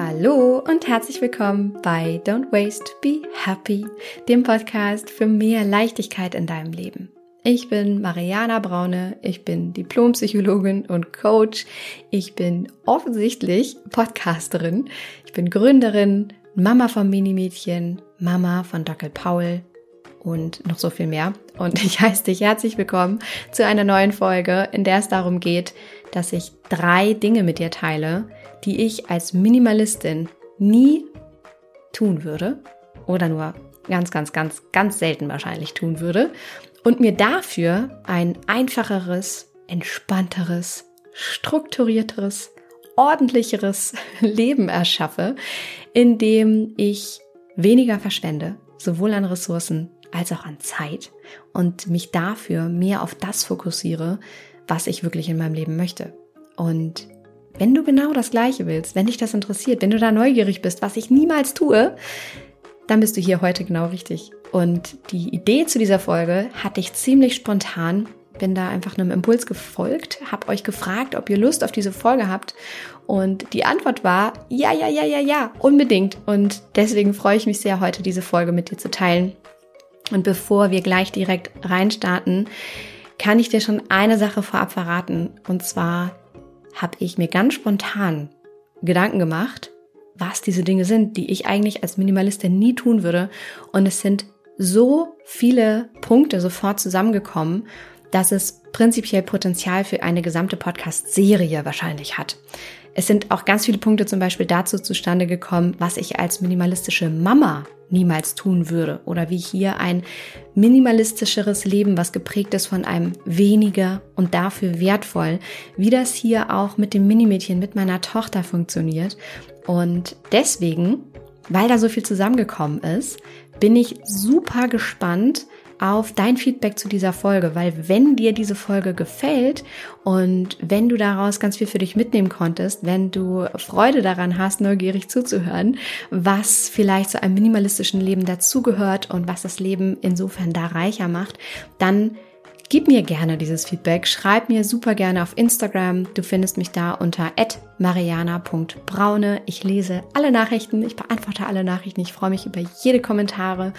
Hallo und herzlich willkommen bei Don't Waste, Be Happy, dem Podcast für mehr Leichtigkeit in deinem Leben. Ich bin Mariana Braune, ich bin Diplompsychologin und Coach, ich bin offensichtlich Podcasterin, ich bin Gründerin, Mama vom Minimädchen, Mama von Dackel Paul und noch so viel mehr. Und ich heiße dich herzlich willkommen zu einer neuen Folge, in der es darum geht, dass ich drei Dinge mit dir teile, die ich als Minimalistin nie tun würde oder nur ganz, ganz, ganz, ganz selten wahrscheinlich tun würde und mir dafür ein einfacheres, entspannteres, strukturierteres, ordentlicheres Leben erschaffe, in dem ich weniger verschwende, sowohl an Ressourcen als auch an Zeit und mich dafür mehr auf das fokussiere, was ich wirklich in meinem Leben möchte. Und wenn du genau das Gleiche willst, wenn dich das interessiert, wenn du da neugierig bist, was ich niemals tue, dann bist du hier heute genau richtig. Und die Idee zu dieser Folge hatte ich ziemlich spontan. Bin da einfach einem Impuls gefolgt, habe euch gefragt, ob ihr Lust auf diese Folge habt. Und die Antwort war ja, ja, ja, ja, ja, unbedingt. Und deswegen freue ich mich sehr, heute diese Folge mit dir zu teilen. Und bevor wir gleich direkt reinstarten, kann ich dir schon eine Sache vorab verraten. Und zwar habe ich mir ganz spontan Gedanken gemacht, was diese Dinge sind, die ich eigentlich als Minimalistin nie tun würde. Und es sind so viele Punkte sofort zusammengekommen, dass es prinzipiell Potenzial für eine gesamte Podcast-Serie wahrscheinlich hat. Es sind auch ganz viele Punkte zum Beispiel dazu zustande gekommen, was ich als minimalistische Mama niemals tun würde oder wie hier ein minimalistischeres Leben, was geprägt ist von einem weniger und dafür wertvoll, wie das hier auch mit dem Minimädchen, mit meiner Tochter funktioniert. Und deswegen, weil da so viel zusammengekommen ist, bin ich super gespannt, auf dein Feedback zu dieser Folge, weil wenn dir diese Folge gefällt und wenn du daraus ganz viel für dich mitnehmen konntest, wenn du Freude daran hast, neugierig zuzuhören, was vielleicht zu einem minimalistischen Leben dazugehört und was das Leben insofern da reicher macht, dann Gib mir gerne dieses Feedback, schreib mir super gerne auf Instagram. Du findest mich da unter mariana.braune. Ich lese alle Nachrichten, ich beantworte alle Nachrichten. Ich freue mich über jede Kommentare,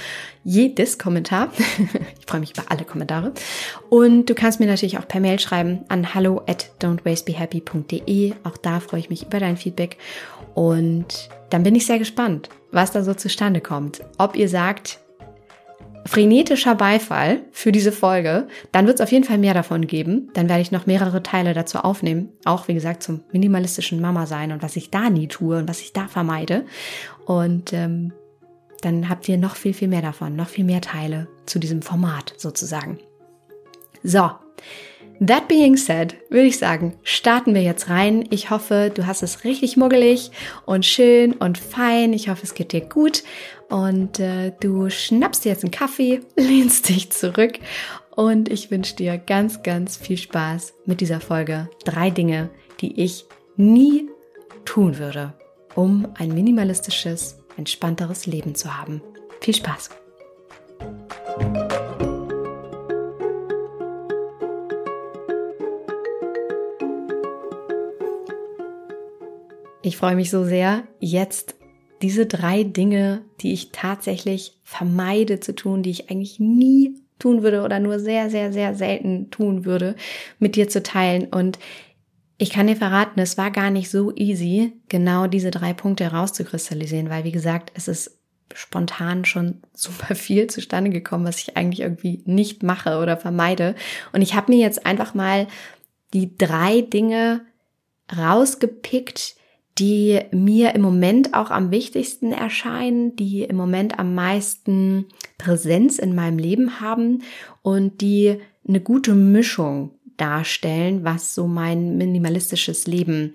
jedes Kommentar. ich freue mich über alle Kommentare. Und du kannst mir natürlich auch per Mail schreiben an hallo at don'twastebehappy.de. Auch da freue ich mich über dein Feedback. Und dann bin ich sehr gespannt, was da so zustande kommt. Ob ihr sagt, frenetischer Beifall für diese Folge, dann wird es auf jeden Fall mehr davon geben. Dann werde ich noch mehrere Teile dazu aufnehmen. Auch, wie gesagt, zum minimalistischen Mama sein und was ich da nie tue und was ich da vermeide. Und ähm, dann habt ihr noch viel, viel mehr davon, noch viel mehr Teile zu diesem Format sozusagen. So, That being said, würde ich sagen, starten wir jetzt rein. Ich hoffe, du hast es richtig muggelig und schön und fein. Ich hoffe, es geht dir gut und äh, du schnappst dir jetzt einen Kaffee, lehnst dich zurück und ich wünsche dir ganz, ganz viel Spaß mit dieser Folge. Drei Dinge, die ich nie tun würde, um ein minimalistisches, entspannteres Leben zu haben. Viel Spaß! Ich freue mich so sehr, jetzt diese drei Dinge, die ich tatsächlich vermeide zu tun, die ich eigentlich nie tun würde oder nur sehr, sehr, sehr selten tun würde, mit dir zu teilen. Und ich kann dir verraten, es war gar nicht so easy, genau diese drei Punkte herauszukristallisieren, weil wie gesagt, es ist spontan schon super viel zustande gekommen, was ich eigentlich irgendwie nicht mache oder vermeide. Und ich habe mir jetzt einfach mal die drei Dinge rausgepickt, die mir im Moment auch am wichtigsten erscheinen, die im Moment am meisten Präsenz in meinem Leben haben und die eine gute Mischung darstellen, was so mein minimalistisches Leben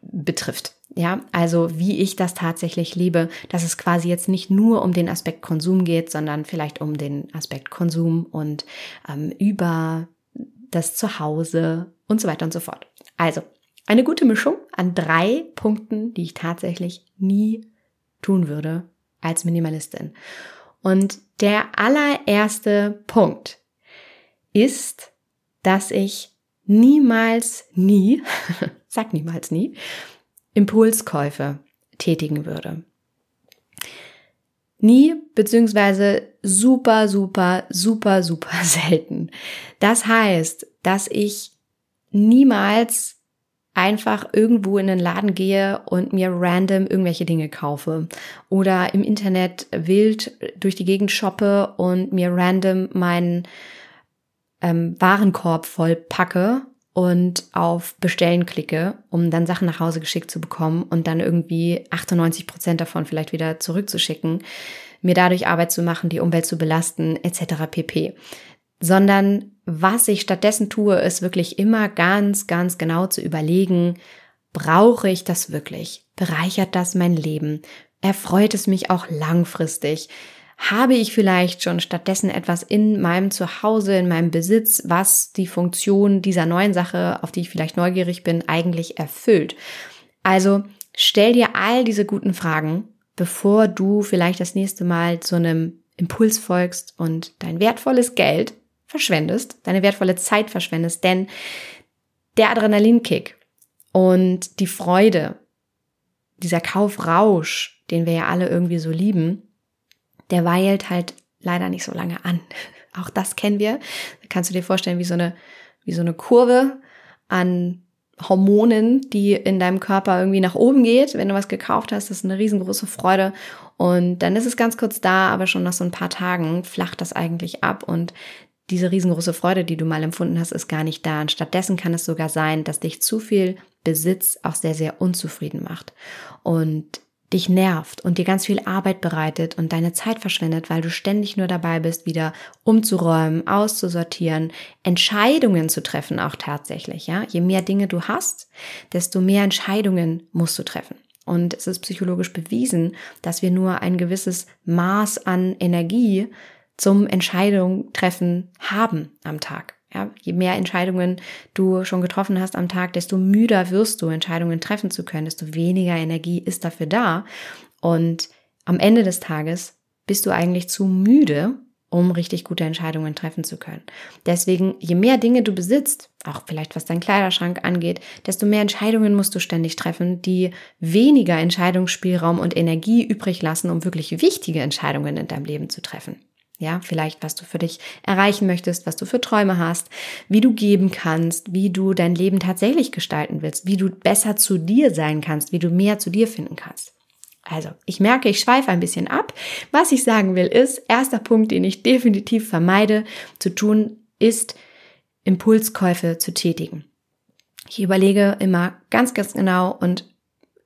betrifft. Ja, also wie ich das tatsächlich liebe, dass es quasi jetzt nicht nur um den Aspekt Konsum geht, sondern vielleicht um den Aspekt Konsum und ähm, über das Zuhause und so weiter und so fort. Also, eine gute Mischung an drei Punkten, die ich tatsächlich nie tun würde als Minimalistin. Und der allererste Punkt ist, dass ich niemals nie, sag niemals nie, Impulskäufe tätigen würde. Nie, beziehungsweise super, super, super, super selten. Das heißt, dass ich niemals einfach irgendwo in den Laden gehe und mir random irgendwelche Dinge kaufe oder im Internet wild durch die Gegend shoppe und mir random meinen ähm, Warenkorb voll packe und auf Bestellen klicke, um dann Sachen nach Hause geschickt zu bekommen und dann irgendwie 98 Prozent davon vielleicht wieder zurückzuschicken, mir dadurch Arbeit zu machen, die Umwelt zu belasten, etc. pp. Sondern was ich stattdessen tue, ist wirklich immer ganz, ganz genau zu überlegen, brauche ich das wirklich? Bereichert das mein Leben? Erfreut es mich auch langfristig? habe ich vielleicht schon stattdessen etwas in meinem Zuhause, in meinem Besitz, was die Funktion dieser neuen Sache, auf die ich vielleicht neugierig bin, eigentlich erfüllt. Also stell dir all diese guten Fragen, bevor du vielleicht das nächste Mal zu einem Impuls folgst und dein wertvolles Geld verschwendest, deine wertvolle Zeit verschwendest, denn der Adrenalinkick und die Freude, dieser Kaufrausch, den wir ja alle irgendwie so lieben, der weilt halt leider nicht so lange an. Auch das kennen wir. Da kannst du dir vorstellen, wie so eine, wie so eine Kurve an Hormonen, die in deinem Körper irgendwie nach oben geht, wenn du was gekauft hast. Das ist eine riesengroße Freude. Und dann ist es ganz kurz da, aber schon nach so ein paar Tagen flacht das eigentlich ab und diese riesengroße Freude, die du mal empfunden hast, ist gar nicht da. Und stattdessen kann es sogar sein, dass dich zu viel Besitz auch sehr, sehr unzufrieden macht. Und dich nervt und dir ganz viel Arbeit bereitet und deine Zeit verschwendet, weil du ständig nur dabei bist, wieder umzuräumen, auszusortieren, Entscheidungen zu treffen auch tatsächlich, ja. Je mehr Dinge du hast, desto mehr Entscheidungen musst du treffen. Und es ist psychologisch bewiesen, dass wir nur ein gewisses Maß an Energie zum Entscheidung treffen haben am Tag. Ja, je mehr Entscheidungen du schon getroffen hast am Tag, desto müder wirst du, Entscheidungen treffen zu können, desto weniger Energie ist dafür da. Und am Ende des Tages bist du eigentlich zu müde, um richtig gute Entscheidungen treffen zu können. Deswegen, je mehr Dinge du besitzt, auch vielleicht was dein Kleiderschrank angeht, desto mehr Entscheidungen musst du ständig treffen, die weniger Entscheidungsspielraum und Energie übrig lassen, um wirklich wichtige Entscheidungen in deinem Leben zu treffen. Ja, vielleicht was du für dich erreichen möchtest, was du für Träume hast, wie du geben kannst, wie du dein Leben tatsächlich gestalten willst, wie du besser zu dir sein kannst, wie du mehr zu dir finden kannst. Also, ich merke, ich schweife ein bisschen ab. Was ich sagen will ist, erster Punkt, den ich definitiv vermeide zu tun, ist Impulskäufe zu tätigen. Ich überlege immer ganz, ganz genau und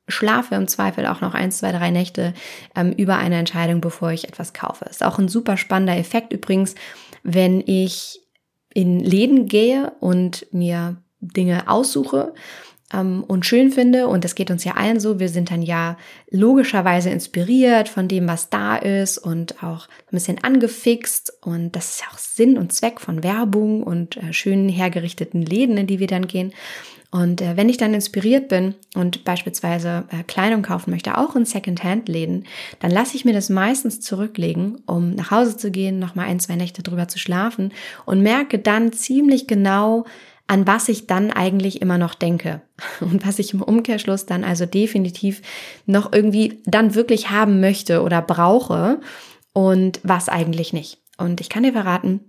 schlafe im Zweifel auch noch eins, zwei, drei Nächte ähm, über eine Entscheidung, bevor ich etwas kaufe. Ist auch ein super spannender Effekt übrigens, wenn ich in Läden gehe und mir Dinge aussuche ähm, und schön finde. Und das geht uns ja allen so. Wir sind dann ja logischerweise inspiriert von dem, was da ist und auch ein bisschen angefixt. Und das ist ja auch Sinn und Zweck von Werbung und äh, schön hergerichteten Läden, in die wir dann gehen. Und äh, wenn ich dann inspiriert bin und beispielsweise äh, Kleidung kaufen möchte, auch in Secondhand-Läden, dann lasse ich mir das meistens zurücklegen, um nach Hause zu gehen, nochmal ein, zwei Nächte drüber zu schlafen und merke dann ziemlich genau, an was ich dann eigentlich immer noch denke und was ich im Umkehrschluss dann also definitiv noch irgendwie dann wirklich haben möchte oder brauche und was eigentlich nicht. Und ich kann dir verraten,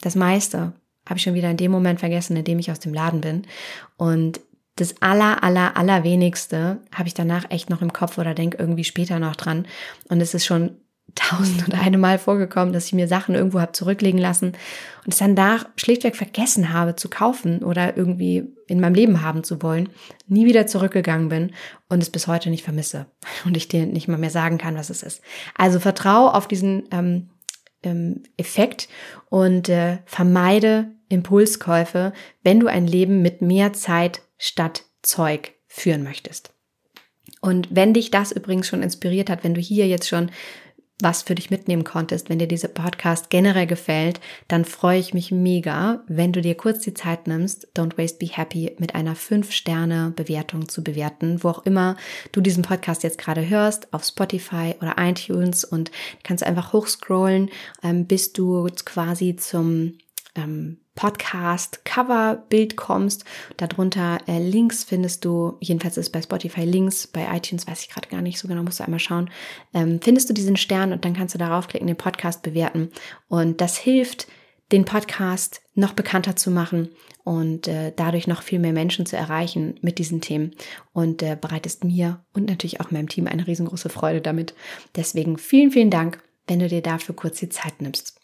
das meiste habe ich schon wieder in dem Moment vergessen, in dem ich aus dem Laden bin. Und das aller, aller, allerwenigste habe ich danach echt noch im Kopf oder denke irgendwie später noch dran. Und es ist schon tausend und eine Mal vorgekommen, dass ich mir Sachen irgendwo habe zurücklegen lassen und es dann da schlichtweg vergessen habe zu kaufen oder irgendwie in meinem Leben haben zu wollen, nie wieder zurückgegangen bin und es bis heute nicht vermisse und ich dir nicht mal mehr sagen kann, was es ist. Also vertraue auf diesen ähm, ähm, Effekt und äh, vermeide Impulskäufe, wenn du ein Leben mit mehr Zeit statt Zeug führen möchtest. Und wenn dich das übrigens schon inspiriert hat, wenn du hier jetzt schon was für dich mitnehmen konntest, wenn dir dieser Podcast generell gefällt, dann freue ich mich mega, wenn du dir kurz die Zeit nimmst, Don't Waste Be Happy mit einer 5-Sterne-Bewertung zu bewerten, wo auch immer du diesen Podcast jetzt gerade hörst, auf Spotify oder iTunes und kannst einfach hochscrollen, ähm, bis du quasi zum ähm, Podcast Coverbild kommst. Darunter äh, Links findest du, jedenfalls ist bei Spotify Links, bei iTunes weiß ich gerade gar nicht so genau, musst du einmal schauen, ähm, findest du diesen Stern und dann kannst du darauf klicken, den Podcast bewerten. Und das hilft, den Podcast noch bekannter zu machen und äh, dadurch noch viel mehr Menschen zu erreichen mit diesen Themen und äh, bereitest mir und natürlich auch meinem Team eine riesengroße Freude damit. Deswegen vielen, vielen Dank, wenn du dir dafür kurz die Zeit nimmst.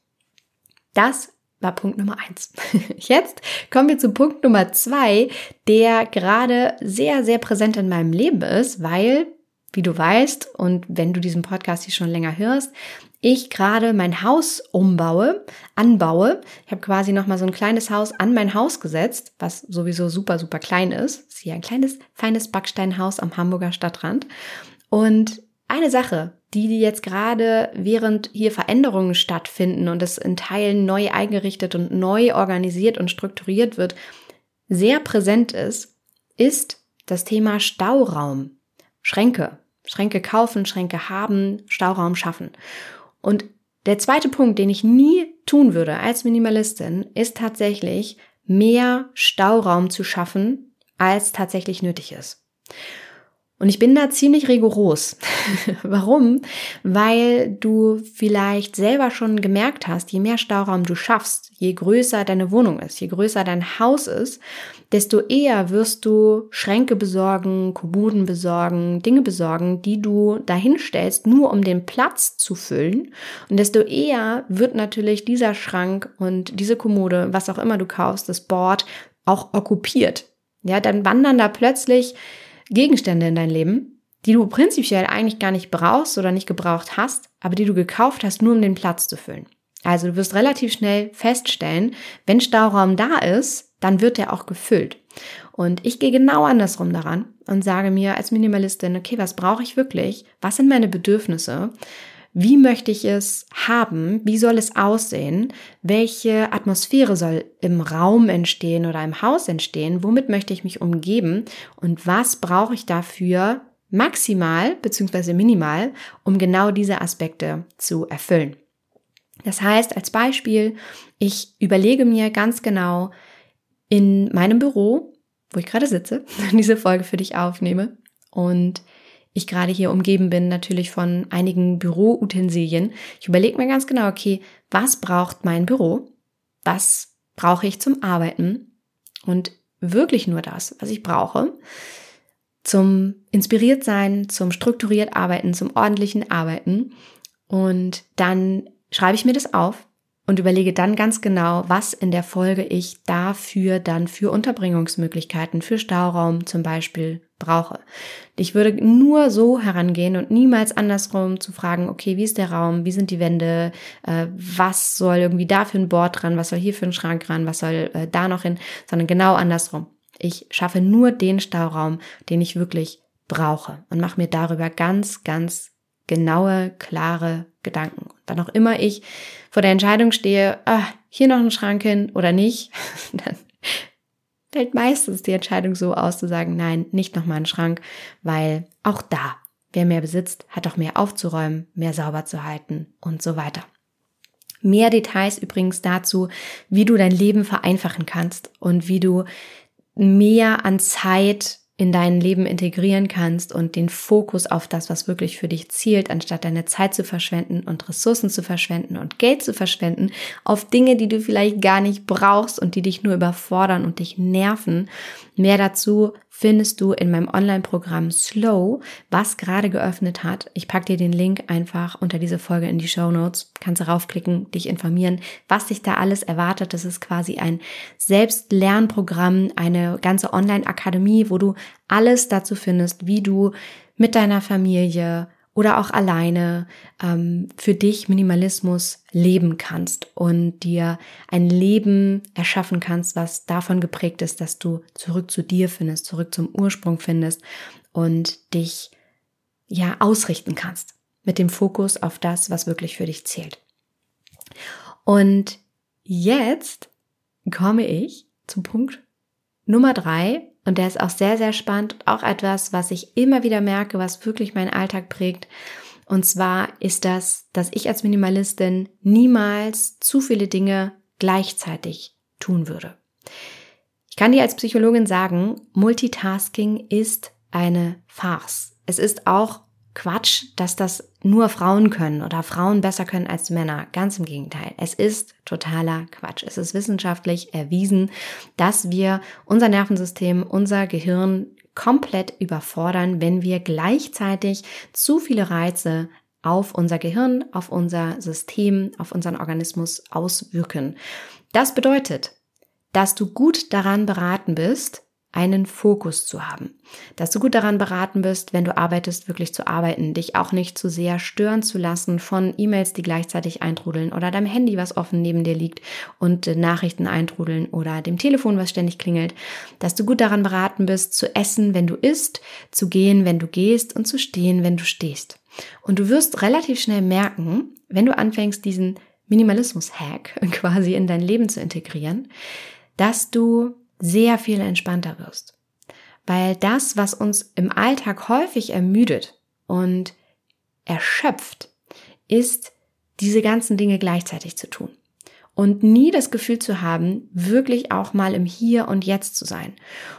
Das war Punkt Nummer eins. Jetzt kommen wir zu Punkt Nummer zwei, der gerade sehr, sehr präsent in meinem Leben ist, weil, wie du weißt und wenn du diesen Podcast hier schon länger hörst, ich gerade mein Haus umbaue, anbaue. Ich habe quasi noch mal so ein kleines Haus an mein Haus gesetzt, was sowieso super, super klein ist. Das ist hier ein kleines, feines Backsteinhaus am Hamburger Stadtrand. Und eine Sache, die jetzt gerade während hier Veränderungen stattfinden und es in Teilen neu eingerichtet und neu organisiert und strukturiert wird, sehr präsent ist, ist das Thema Stauraum. Schränke. Schränke kaufen, Schränke haben, Stauraum schaffen. Und der zweite Punkt, den ich nie tun würde als Minimalistin, ist tatsächlich mehr Stauraum zu schaffen, als tatsächlich nötig ist. Und ich bin da ziemlich rigoros. Warum? Weil du vielleicht selber schon gemerkt hast, je mehr Stauraum du schaffst, je größer deine Wohnung ist, je größer dein Haus ist, desto eher wirst du Schränke besorgen, Kommoden besorgen, Dinge besorgen, die du dahinstellst, nur um den Platz zu füllen. Und desto eher wird natürlich dieser Schrank und diese Kommode, was auch immer du kaufst, das Board auch okkupiert. Ja, dann wandern da plötzlich Gegenstände in dein Leben, die du prinzipiell eigentlich gar nicht brauchst oder nicht gebraucht hast, aber die du gekauft hast, nur um den Platz zu füllen. Also du wirst relativ schnell feststellen, wenn Stauraum da ist, dann wird der auch gefüllt. Und ich gehe genau andersrum daran und sage mir als Minimalistin, okay, was brauche ich wirklich? Was sind meine Bedürfnisse? Wie möchte ich es haben? Wie soll es aussehen? Welche Atmosphäre soll im Raum entstehen oder im Haus entstehen? Womit möchte ich mich umgeben? Und was brauche ich dafür maximal bzw. minimal, um genau diese Aspekte zu erfüllen? Das heißt, als Beispiel, ich überlege mir ganz genau in meinem Büro, wo ich gerade sitze, diese Folge für dich aufnehme und ich gerade hier umgeben bin, natürlich von einigen Büroutensilien. Ich überlege mir ganz genau, okay, was braucht mein Büro? Was brauche ich zum Arbeiten? Und wirklich nur das, was ich brauche. Zum inspiriert sein, zum strukturiert arbeiten, zum ordentlichen Arbeiten. Und dann schreibe ich mir das auf und überlege dann ganz genau, was in der Folge ich dafür dann für Unterbringungsmöglichkeiten, für Stauraum zum Beispiel brauche. Ich würde nur so herangehen und niemals andersrum zu fragen, okay, wie ist der Raum, wie sind die Wände, äh, was soll irgendwie da für ein Board dran, was soll hier für ein Schrank dran, was soll äh, da noch hin, sondern genau andersrum. Ich schaffe nur den Stauraum, den ich wirklich brauche und mache mir darüber ganz, ganz genaue, klare Gedanken. Dann auch immer ich vor der Entscheidung stehe, ah, hier noch ein Schrank hin oder nicht, dann fällt meistens die Entscheidung so aus zu sagen, nein, nicht nochmal einen Schrank, weil auch da, wer mehr besitzt, hat auch mehr aufzuräumen, mehr sauber zu halten und so weiter. Mehr Details übrigens dazu, wie du dein Leben vereinfachen kannst und wie du mehr an Zeit in dein Leben integrieren kannst und den Fokus auf das, was wirklich für dich zielt, anstatt deine Zeit zu verschwenden und Ressourcen zu verschwenden und Geld zu verschwenden auf Dinge, die du vielleicht gar nicht brauchst und die dich nur überfordern und dich nerven. Mehr dazu findest du in meinem Online-Programm Slow, was gerade geöffnet hat. Ich packe dir den Link einfach unter diese Folge in die Show Notes. Kannst du raufklicken, dich informieren, was dich da alles erwartet. Das ist quasi ein Selbstlernprogramm, eine ganze Online-Akademie, wo du alles dazu findest, wie du mit deiner Familie oder auch alleine ähm, für dich Minimalismus leben kannst und dir ein Leben erschaffen kannst, was davon geprägt ist, dass du zurück zu dir findest, zurück zum Ursprung findest und dich ja ausrichten kannst mit dem Fokus auf das, was wirklich für dich zählt. Und jetzt komme ich zum Punkt Nummer drei und der ist auch sehr, sehr spannend auch etwas, was ich immer wieder merke, was wirklich meinen Alltag prägt. Und zwar ist das, dass ich als Minimalistin niemals zu viele Dinge gleichzeitig tun würde. Ich kann dir als Psychologin sagen, Multitasking ist eine Farce. Es ist auch Quatsch, dass das nur Frauen können oder Frauen besser können als Männer. Ganz im Gegenteil. Es ist totaler Quatsch. Es ist wissenschaftlich erwiesen, dass wir unser Nervensystem, unser Gehirn komplett überfordern, wenn wir gleichzeitig zu viele Reize auf unser Gehirn, auf unser System, auf unseren Organismus auswirken. Das bedeutet, dass du gut daran beraten bist, einen Fokus zu haben. Dass du gut daran beraten bist, wenn du arbeitest, wirklich zu arbeiten, dich auch nicht zu sehr stören zu lassen von E-Mails, die gleichzeitig eintrudeln oder deinem Handy, was offen neben dir liegt und Nachrichten eintrudeln oder dem Telefon, was ständig klingelt. Dass du gut daran beraten bist, zu essen, wenn du isst, zu gehen, wenn du gehst und zu stehen, wenn du stehst. Und du wirst relativ schnell merken, wenn du anfängst, diesen Minimalismus-Hack quasi in dein Leben zu integrieren, dass du sehr viel entspannter wirst. Weil das, was uns im Alltag häufig ermüdet und erschöpft, ist, diese ganzen Dinge gleichzeitig zu tun. Und nie das Gefühl zu haben, wirklich auch mal im Hier und Jetzt zu sein.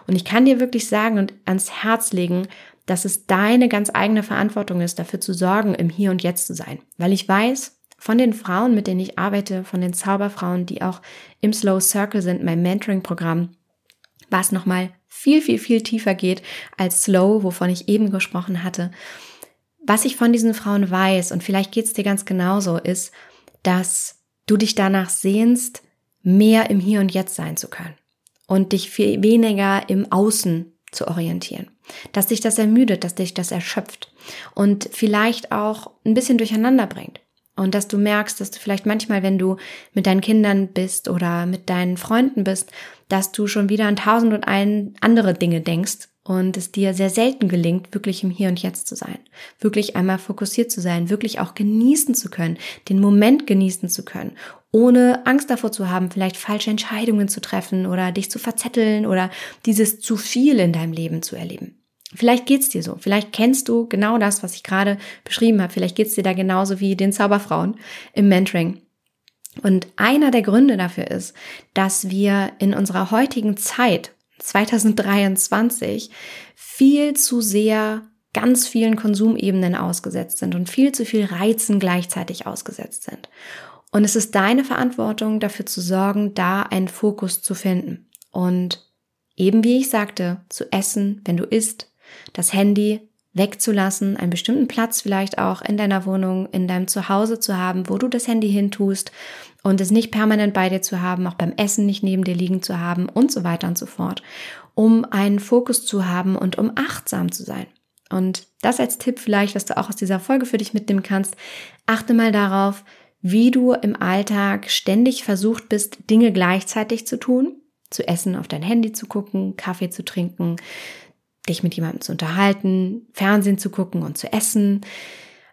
Und ich kann dir wirklich sagen und ans Herz legen, dass es deine ganz eigene Verantwortung ist, dafür zu sorgen, im Hier und Jetzt zu sein. Weil ich weiß, von den Frauen, mit denen ich arbeite, von den Zauberfrauen, die auch im Slow Circle sind, mein Mentoring-Programm, was nochmal viel, viel, viel tiefer geht als Slow, wovon ich eben gesprochen hatte. Was ich von diesen Frauen weiß, und vielleicht geht es dir ganz genauso, ist, dass du dich danach sehnst, mehr im Hier und Jetzt sein zu können und dich viel weniger im Außen zu orientieren. Dass dich das ermüdet, dass dich das erschöpft und vielleicht auch ein bisschen durcheinander bringt. Und dass du merkst, dass du vielleicht manchmal, wenn du mit deinen Kindern bist oder mit deinen Freunden bist, dass du schon wieder an tausend und ein andere Dinge denkst und es dir sehr selten gelingt, wirklich im Hier und Jetzt zu sein, wirklich einmal fokussiert zu sein, wirklich auch genießen zu können, den Moment genießen zu können, ohne Angst davor zu haben, vielleicht falsche Entscheidungen zu treffen oder dich zu verzetteln oder dieses zu viel in deinem Leben zu erleben. Vielleicht geht's dir so. Vielleicht kennst du genau das, was ich gerade beschrieben habe. Vielleicht geht's dir da genauso wie den Zauberfrauen im Mentoring. Und einer der Gründe dafür ist, dass wir in unserer heutigen Zeit, 2023, viel zu sehr ganz vielen Konsumebenen ausgesetzt sind und viel zu viel Reizen gleichzeitig ausgesetzt sind. Und es ist deine Verantwortung, dafür zu sorgen, da einen Fokus zu finden. Und eben wie ich sagte, zu essen, wenn du isst, das Handy wegzulassen, einen bestimmten Platz vielleicht auch in deiner Wohnung, in deinem Zuhause zu haben, wo du das Handy hintust und es nicht permanent bei dir zu haben, auch beim Essen nicht neben dir liegen zu haben und so weiter und so fort, um einen Fokus zu haben und um achtsam zu sein. Und das als Tipp vielleicht, was du auch aus dieser Folge für dich mitnehmen kannst, achte mal darauf, wie du im Alltag ständig versucht bist, Dinge gleichzeitig zu tun, zu essen, auf dein Handy zu gucken, Kaffee zu trinken, dich mit jemandem zu unterhalten, Fernsehen zu gucken und zu essen,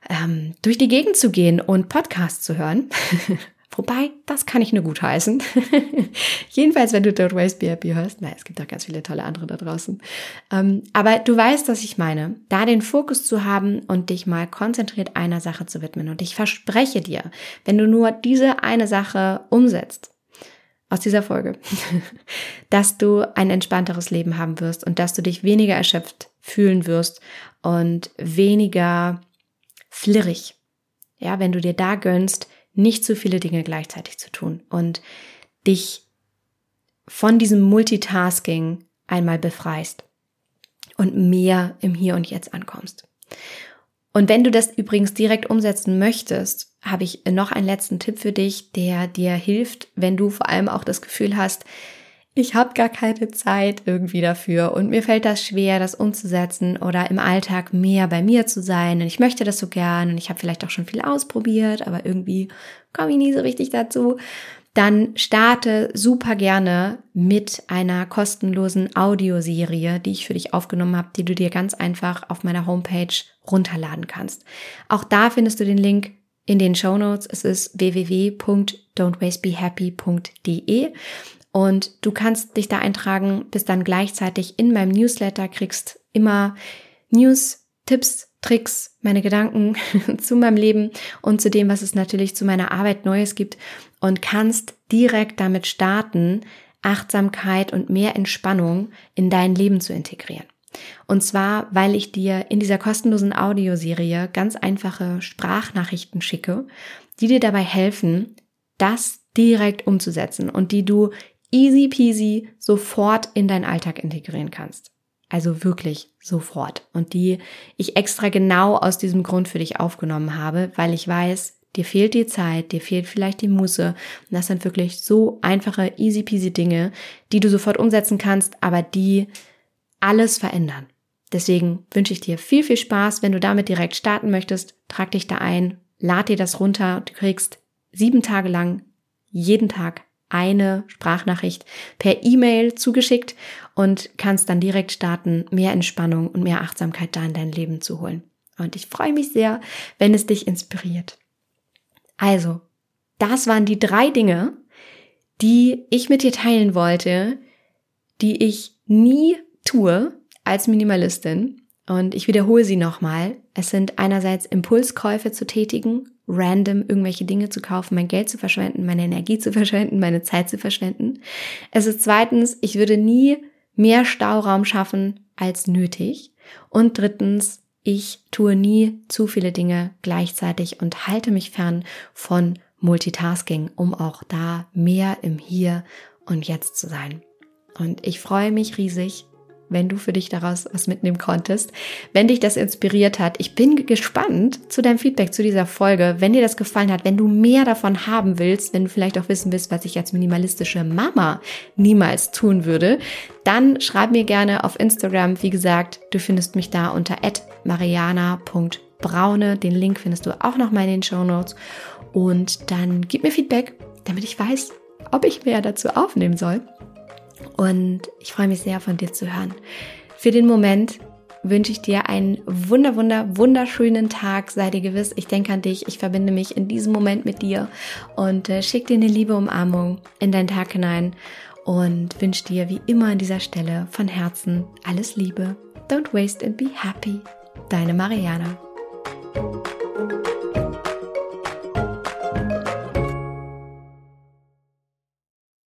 ähm, durch die Gegend zu gehen und Podcasts zu hören. Wobei, das kann ich nur gut heißen. Jedenfalls, wenn du Don't Waste Be Happy hörst. Na, es gibt auch ganz viele tolle andere da draußen. Ähm, aber du weißt, was ich meine. Da den Fokus zu haben und dich mal konzentriert einer Sache zu widmen. Und ich verspreche dir, wenn du nur diese eine Sache umsetzt, aus dieser Folge, dass du ein entspannteres Leben haben wirst und dass du dich weniger erschöpft fühlen wirst und weniger flirrig. Ja, wenn du dir da gönnst, nicht zu viele Dinge gleichzeitig zu tun und dich von diesem Multitasking einmal befreist und mehr im Hier und Jetzt ankommst. Und wenn du das übrigens direkt umsetzen möchtest, habe ich noch einen letzten Tipp für dich, der dir hilft, wenn du vor allem auch das Gefühl hast, ich habe gar keine Zeit irgendwie dafür und mir fällt das schwer, das umzusetzen oder im Alltag mehr bei mir zu sein und ich möchte das so gern und ich habe vielleicht auch schon viel ausprobiert, aber irgendwie komme ich nie so richtig dazu. Dann starte super gerne mit einer kostenlosen Audioserie, die ich für dich aufgenommen habe, die du dir ganz einfach auf meiner Homepage runterladen kannst. Auch da findest du den Link in den Show Notes. Es ist www.don'twastebehappy.de und du kannst dich da eintragen, bist dann gleichzeitig in meinem Newsletter, kriegst immer News, Tipps, Tricks, meine Gedanken zu meinem Leben und zu dem, was es natürlich zu meiner Arbeit Neues gibt und kannst direkt damit starten, Achtsamkeit und mehr Entspannung in dein Leben zu integrieren. Und zwar, weil ich dir in dieser kostenlosen Audioserie ganz einfache Sprachnachrichten schicke, die dir dabei helfen, das direkt umzusetzen und die du easy peasy sofort in deinen Alltag integrieren kannst. Also wirklich sofort. Und die ich extra genau aus diesem Grund für dich aufgenommen habe, weil ich weiß, dir fehlt die Zeit, dir fehlt vielleicht die Muße. Und das sind wirklich so einfache, easy peasy Dinge, die du sofort umsetzen kannst, aber die alles verändern. Deswegen wünsche ich dir viel, viel Spaß. Wenn du damit direkt starten möchtest, trag dich da ein, lad dir das runter. Du kriegst sieben Tage lang jeden Tag eine Sprachnachricht per E-Mail zugeschickt und kannst dann direkt starten, mehr Entspannung und mehr Achtsamkeit da in dein Leben zu holen. Und ich freue mich sehr, wenn es dich inspiriert. Also, das waren die drei Dinge, die ich mit dir teilen wollte, die ich nie tue als Minimalistin. Und ich wiederhole sie nochmal. Es sind einerseits Impulskäufe zu tätigen, random irgendwelche Dinge zu kaufen, mein Geld zu verschwenden, meine Energie zu verschwenden, meine Zeit zu verschwenden. Es ist zweitens, ich würde nie mehr Stauraum schaffen als nötig. Und drittens, ich tue nie zu viele Dinge gleichzeitig und halte mich fern von Multitasking, um auch da mehr im Hier und Jetzt zu sein. Und ich freue mich riesig, wenn du für dich daraus was mitnehmen konntest, wenn dich das inspiriert hat. Ich bin gespannt zu deinem Feedback zu dieser Folge. Wenn dir das gefallen hat, wenn du mehr davon haben willst, wenn du vielleicht auch wissen willst, was ich als minimalistische Mama niemals tun würde, dann schreib mir gerne auf Instagram. Wie gesagt, du findest mich da unter mariana.braune. Den Link findest du auch noch mal in den Show Notes. Und dann gib mir Feedback, damit ich weiß, ob ich mehr dazu aufnehmen soll. Und ich freue mich sehr, von dir zu hören. Für den Moment wünsche ich dir einen wunder, wunder, wunderschönen Tag. Sei dir gewiss, ich denke an dich, ich verbinde mich in diesem Moment mit dir und äh, schick dir eine liebe Umarmung in deinen Tag hinein und wünsche dir wie immer an dieser Stelle von Herzen alles Liebe. Don't waste and be happy. Deine Mariana.